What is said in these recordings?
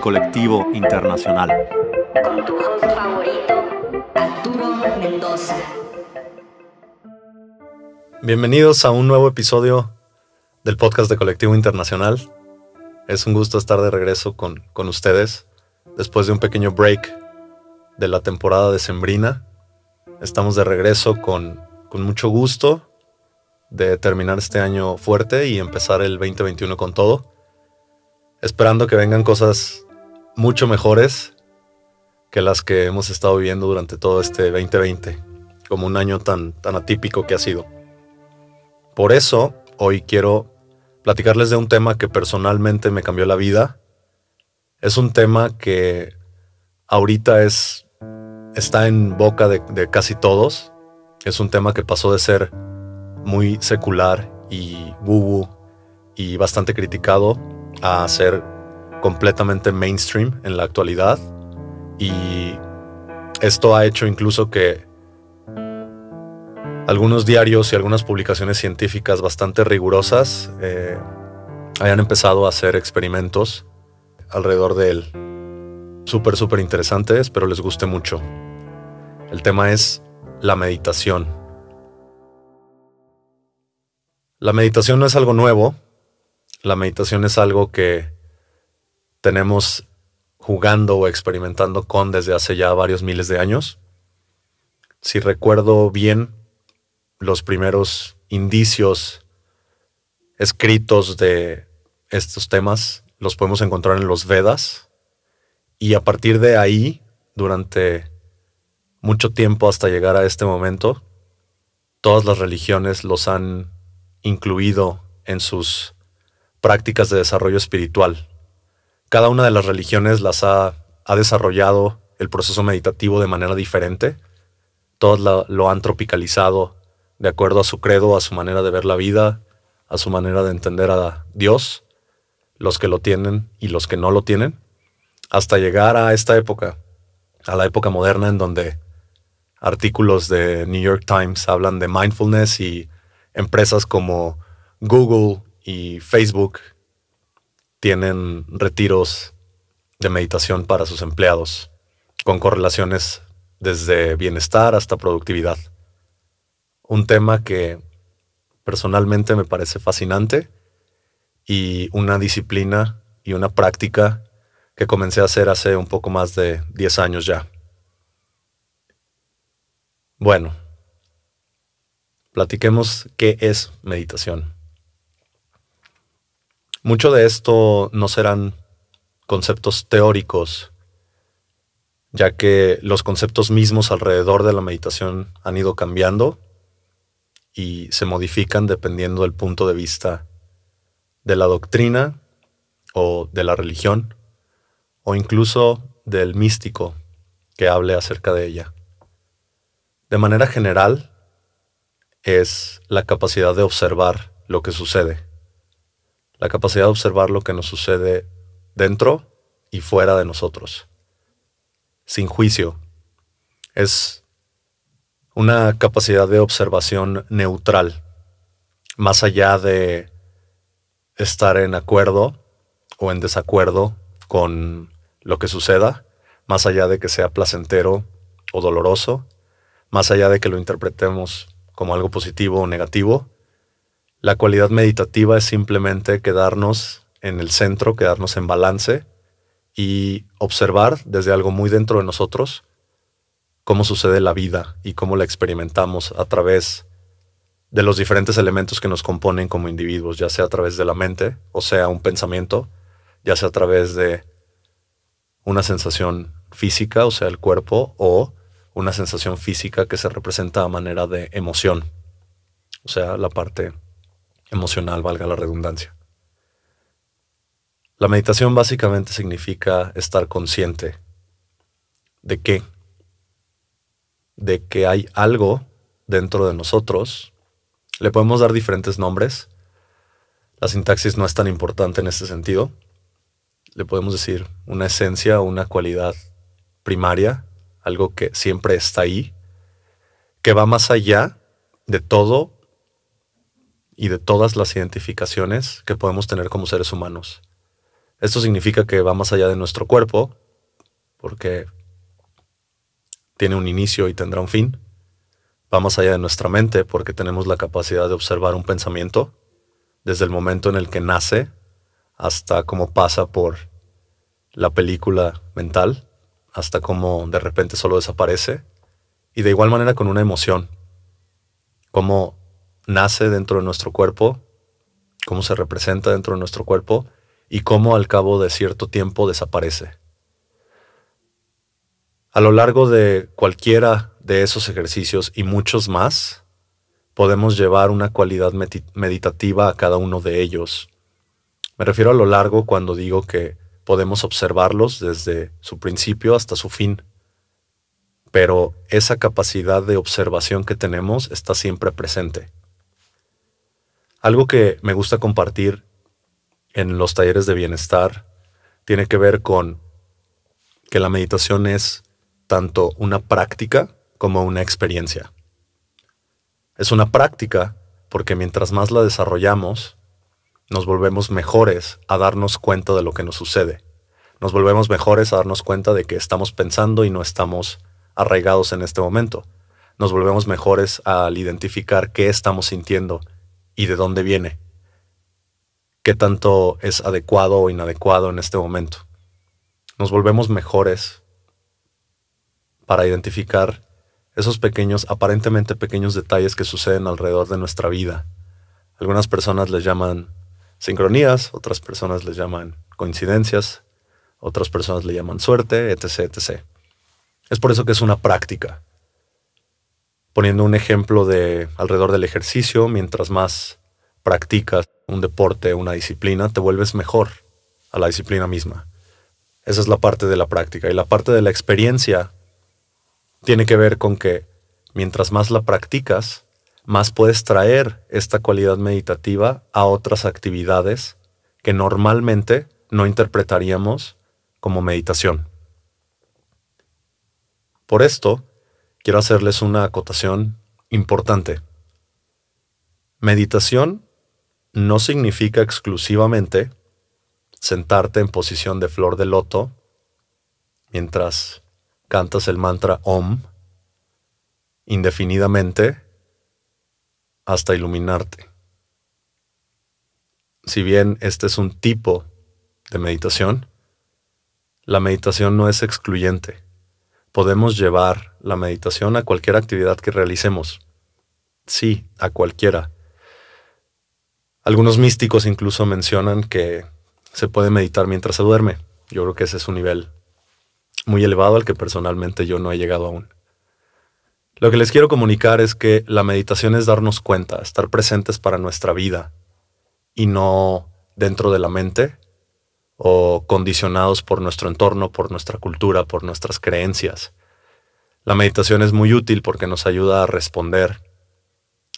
Colectivo Internacional. Con tu host favorito, Arturo Mendoza. Bienvenidos a un nuevo episodio del podcast de Colectivo Internacional. Es un gusto estar de regreso con, con ustedes después de un pequeño break de la temporada de Sembrina. Estamos de regreso con, con mucho gusto de terminar este año fuerte y empezar el 2021 con todo. Esperando que vengan cosas mucho mejores que las que hemos estado viviendo durante todo este 2020, como un año tan, tan atípico que ha sido. Por eso, hoy quiero platicarles de un tema que personalmente me cambió la vida. Es un tema que ahorita es, está en boca de, de casi todos. Es un tema que pasó de ser muy secular y woo y bastante criticado a ser completamente mainstream en la actualidad. Y esto ha hecho incluso que algunos diarios y algunas publicaciones científicas bastante rigurosas eh, hayan empezado a hacer experimentos alrededor de él. Súper, súper interesante, espero les guste mucho. El tema es la meditación. La meditación no es algo nuevo, la meditación es algo que tenemos jugando o experimentando con desde hace ya varios miles de años. Si recuerdo bien, los primeros indicios escritos de estos temas los podemos encontrar en los Vedas y a partir de ahí, durante mucho tiempo hasta llegar a este momento, todas las religiones los han incluido en sus prácticas de desarrollo espiritual. Cada una de las religiones las ha, ha desarrollado el proceso meditativo de manera diferente. Todas la, lo han tropicalizado de acuerdo a su credo, a su manera de ver la vida, a su manera de entender a Dios, los que lo tienen y los que no lo tienen, hasta llegar a esta época, a la época moderna en donde artículos de New York Times hablan de mindfulness y empresas como Google y Facebook tienen retiros de meditación para sus empleados, con correlaciones desde bienestar hasta productividad. Un tema que personalmente me parece fascinante y una disciplina y una práctica que comencé a hacer hace un poco más de 10 años ya. Bueno, platiquemos qué es meditación. Mucho de esto no serán conceptos teóricos, ya que los conceptos mismos alrededor de la meditación han ido cambiando y se modifican dependiendo del punto de vista de la doctrina o de la religión o incluso del místico que hable acerca de ella. De manera general, es la capacidad de observar lo que sucede. La capacidad de observar lo que nos sucede dentro y fuera de nosotros. Sin juicio. Es una capacidad de observación neutral, más allá de estar en acuerdo o en desacuerdo con lo que suceda, más allá de que sea placentero o doloroso, más allá de que lo interpretemos como algo positivo o negativo. La cualidad meditativa es simplemente quedarnos en el centro, quedarnos en balance y observar desde algo muy dentro de nosotros cómo sucede la vida y cómo la experimentamos a través de los diferentes elementos que nos componen como individuos, ya sea a través de la mente, o sea, un pensamiento, ya sea a través de una sensación física, o sea, el cuerpo, o una sensación física que se representa a manera de emoción. O sea, la parte emocional, valga la redundancia. La meditación básicamente significa estar consciente de qué, de que hay algo dentro de nosotros. Le podemos dar diferentes nombres. La sintaxis no es tan importante en este sentido. Le podemos decir una esencia o una cualidad primaria algo que siempre está ahí, que va más allá de todo y de todas las identificaciones que podemos tener como seres humanos. Esto significa que va más allá de nuestro cuerpo, porque tiene un inicio y tendrá un fin. Va más allá de nuestra mente, porque tenemos la capacidad de observar un pensamiento desde el momento en el que nace hasta cómo pasa por la película mental, hasta cómo de repente solo desaparece, y de igual manera con una emoción, cómo nace dentro de nuestro cuerpo, cómo se representa dentro de nuestro cuerpo y cómo al cabo de cierto tiempo desaparece. A lo largo de cualquiera de esos ejercicios y muchos más, podemos llevar una cualidad meditativa a cada uno de ellos. Me refiero a lo largo cuando digo que podemos observarlos desde su principio hasta su fin. Pero esa capacidad de observación que tenemos está siempre presente. Algo que me gusta compartir en los talleres de bienestar tiene que ver con que la meditación es tanto una práctica como una experiencia. Es una práctica porque mientras más la desarrollamos, nos volvemos mejores a darnos cuenta de lo que nos sucede. Nos volvemos mejores a darnos cuenta de que estamos pensando y no estamos arraigados en este momento. Nos volvemos mejores al identificar qué estamos sintiendo y de dónde viene. Qué tanto es adecuado o inadecuado en este momento. Nos volvemos mejores para identificar esos pequeños, aparentemente pequeños detalles que suceden alrededor de nuestra vida. Algunas personas les llaman sincronías, otras personas les llaman coincidencias, otras personas le llaman suerte, etc, etc. Es por eso que es una práctica. Poniendo un ejemplo de alrededor del ejercicio, mientras más practicas un deporte, una disciplina, te vuelves mejor a la disciplina misma. Esa es la parte de la práctica. Y la parte de la experiencia tiene que ver con que mientras más la practicas, más puedes traer esta cualidad meditativa a otras actividades que normalmente no interpretaríamos como meditación. Por esto, quiero hacerles una acotación importante. Meditación no significa exclusivamente sentarte en posición de flor de loto mientras cantas el mantra OM indefinidamente hasta iluminarte. Si bien este es un tipo de meditación, la meditación no es excluyente. Podemos llevar la meditación a cualquier actividad que realicemos. Sí, a cualquiera. Algunos místicos incluso mencionan que se puede meditar mientras se duerme. Yo creo que ese es un nivel muy elevado al que personalmente yo no he llegado aún. Lo que les quiero comunicar es que la meditación es darnos cuenta, estar presentes para nuestra vida y no dentro de la mente o condicionados por nuestro entorno, por nuestra cultura, por nuestras creencias. La meditación es muy útil porque nos ayuda a responder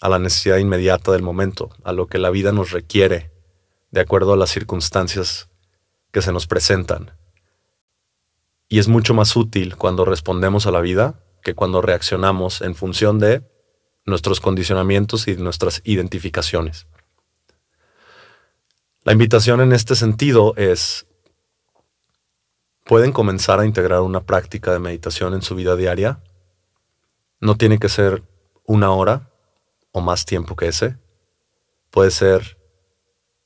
a la necesidad inmediata del momento, a lo que la vida nos requiere, de acuerdo a las circunstancias que se nos presentan. Y es mucho más útil cuando respondemos a la vida que cuando reaccionamos en función de nuestros condicionamientos y nuestras identificaciones. La invitación en este sentido es, pueden comenzar a integrar una práctica de meditación en su vida diaria. No tiene que ser una hora o más tiempo que ese. Puede ser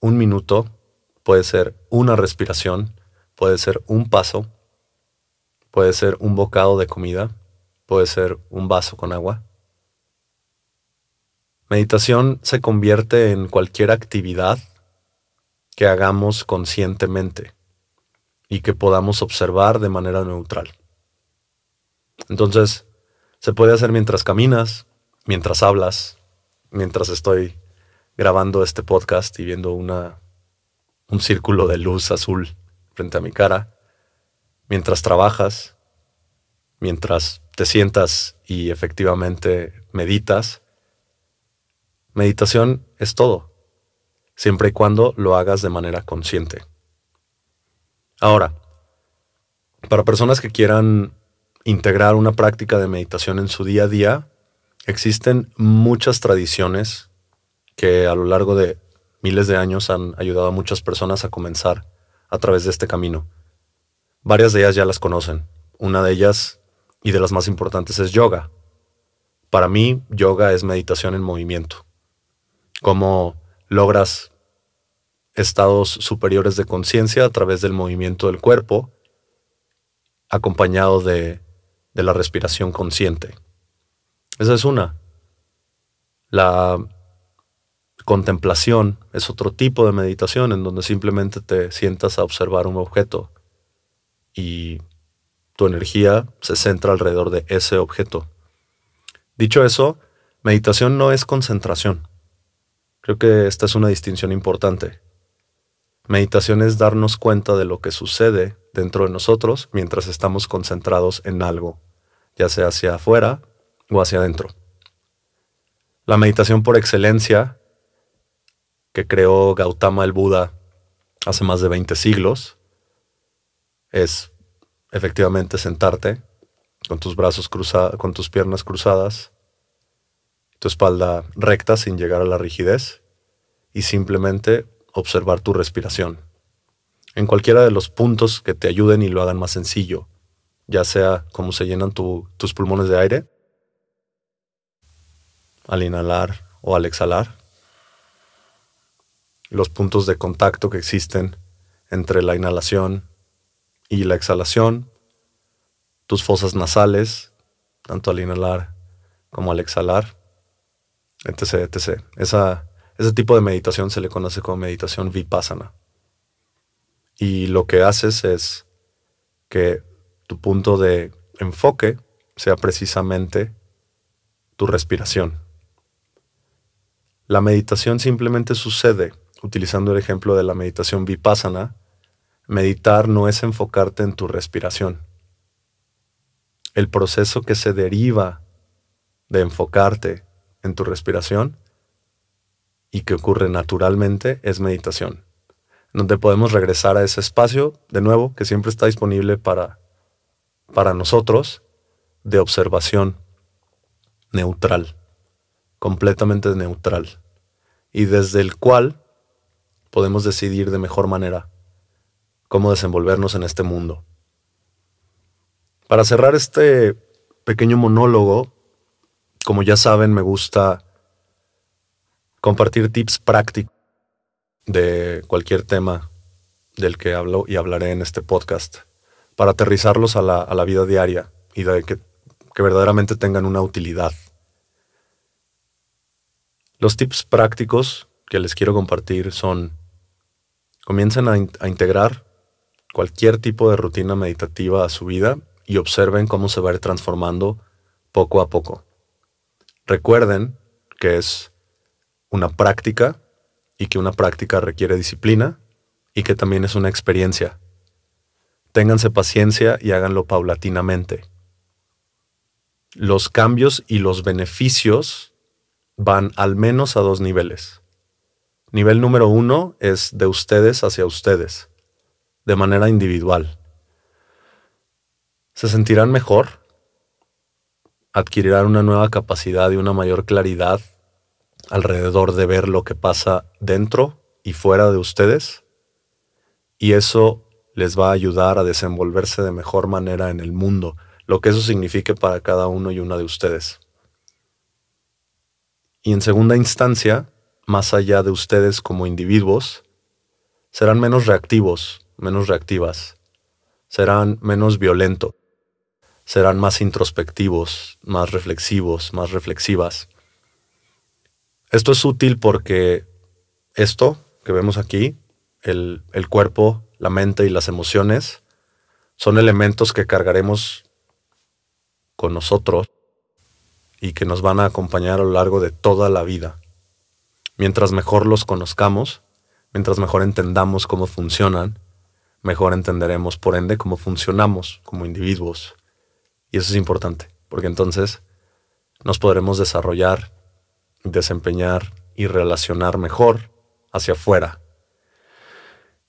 un minuto, puede ser una respiración, puede ser un paso, Puede ser un bocado de comida, puede ser un vaso con agua. Meditación se convierte en cualquier actividad que hagamos conscientemente y que podamos observar de manera neutral. Entonces, se puede hacer mientras caminas, mientras hablas, mientras estoy grabando este podcast y viendo una, un círculo de luz azul frente a mi cara mientras trabajas, mientras te sientas y efectivamente meditas. Meditación es todo, siempre y cuando lo hagas de manera consciente. Ahora, para personas que quieran integrar una práctica de meditación en su día a día, existen muchas tradiciones que a lo largo de miles de años han ayudado a muchas personas a comenzar a través de este camino. Varias de ellas ya las conocen. Una de ellas y de las más importantes es yoga. Para mí, yoga es meditación en movimiento. Cómo logras estados superiores de conciencia a través del movimiento del cuerpo, acompañado de, de la respiración consciente. Esa es una. La contemplación es otro tipo de meditación en donde simplemente te sientas a observar un objeto y tu energía se centra alrededor de ese objeto. Dicho eso, meditación no es concentración. Creo que esta es una distinción importante. Meditación es darnos cuenta de lo que sucede dentro de nosotros mientras estamos concentrados en algo, ya sea hacia afuera o hacia adentro. La meditación por excelencia que creó Gautama el Buda hace más de 20 siglos es efectivamente sentarte con tus brazos cruzados, con tus piernas cruzadas, tu espalda recta sin llegar a la rigidez y simplemente observar tu respiración. En cualquiera de los puntos que te ayuden y lo hagan más sencillo, ya sea cómo se llenan tus pulmones de aire al inhalar o al exhalar, los puntos de contacto que existen entre la inhalación y la exhalación, tus fosas nasales, tanto al inhalar como al exhalar, etc. ese tipo de meditación se le conoce como meditación vipassana. Y lo que haces es que tu punto de enfoque sea precisamente tu respiración. La meditación simplemente sucede utilizando el ejemplo de la meditación vipassana, meditar no es enfocarte en tu respiración. El proceso que se deriva de enfocarte en tu respiración y que ocurre naturalmente es meditación, donde podemos regresar a ese espacio, de nuevo, que siempre está disponible para, para nosotros, de observación neutral, completamente neutral, y desde el cual podemos decidir de mejor manera cómo desenvolvernos en este mundo. Para cerrar este pequeño monólogo, como ya saben, me gusta compartir tips prácticos de cualquier tema del que hablo y hablaré en este podcast, para aterrizarlos a la, vida diaria y de que, que verdaderamente tengan una utilidad. Los tips prácticos que les quiero compartir son Comiencen a, a integrar cualquier tipo de rutina meditativa a su vida y observen cómo se va a ir transformando poco a poco. Recuerden que es una práctica y que una práctica requiere disciplina y que también es una experiencia. Ténganse paciencia y háganlo paulatinamente. Los cambios y los beneficios van al menos a dos niveles. Nivel número uno es de ustedes hacia ustedes, de manera individual. Se sentirán mejor, adquirirán una nueva capacidad y una mayor claridad alrededor de ver lo que pasa dentro y fuera de ustedes, y eso les va a ayudar a desenvolverse de mejor manera en el mundo, lo que eso signifique para cada uno y una de ustedes. Y en segunda instancia, más allá de ustedes como individuos, serán menos reactivos, menos reactivas, serán menos violentos, serán más introspectivos, más reflexivos, más reflexivas. Esto es útil porque esto que vemos aquí, el, el cuerpo, la mente y las emociones, son elementos que cargaremos con nosotros y que nos van a acompañar a lo largo de toda la vida. Mientras mejor los conozcamos, mientras mejor entendamos cómo funcionan, mejor entenderemos por ende cómo funcionamos como individuos. Y eso es importante, porque entonces nos podremos desarrollar, desempeñar y relacionar mejor hacia afuera.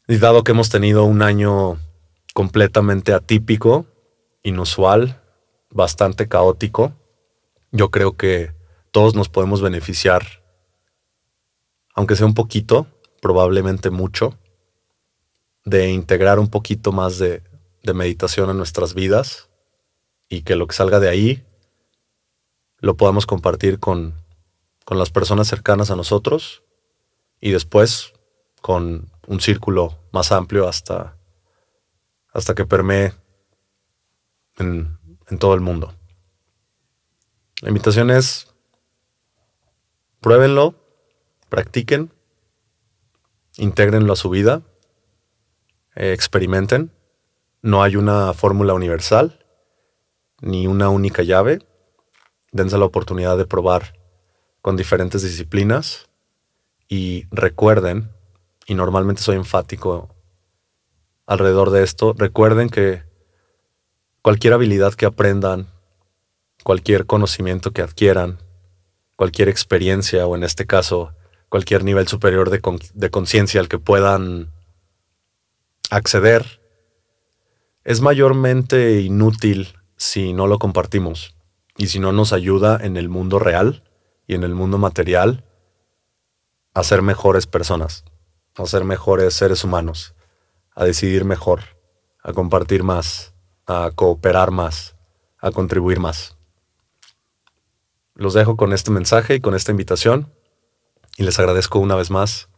Y dado que hemos tenido un año completamente atípico, inusual, bastante caótico, yo creo que todos nos podemos beneficiar aunque sea un poquito, probablemente mucho, de integrar un poquito más de, de meditación en nuestras vidas y que lo que salga de ahí lo podamos compartir con, con las personas cercanas a nosotros y después con un círculo más amplio hasta, hasta que permee en, en todo el mundo. La invitación es, pruébenlo, practiquen, intégrenlo a su vida, eh, experimenten. No hay una fórmula universal ni una única llave dense la oportunidad de probar con diferentes disciplinas y recuerden, y normalmente soy enfático alrededor de esto, recuerden que cualquier habilidad que aprendan, cualquier conocimiento que adquieran, cualquier experiencia o en este caso cualquier nivel superior de, de conciencia al que puedan acceder, es mayormente inútil si no lo compartimos y si no nos ayuda en el mundo real y en el mundo material a ser mejores personas, a ser mejores seres humanos, a decidir mejor, a compartir más, a cooperar más, a contribuir más. Los dejo con este mensaje y con esta invitación y les agradezco una vez más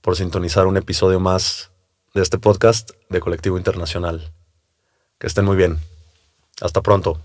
por sintonizar un episodio más de este podcast de Colectivo Internacional. Que estén muy bien. Hasta pronto.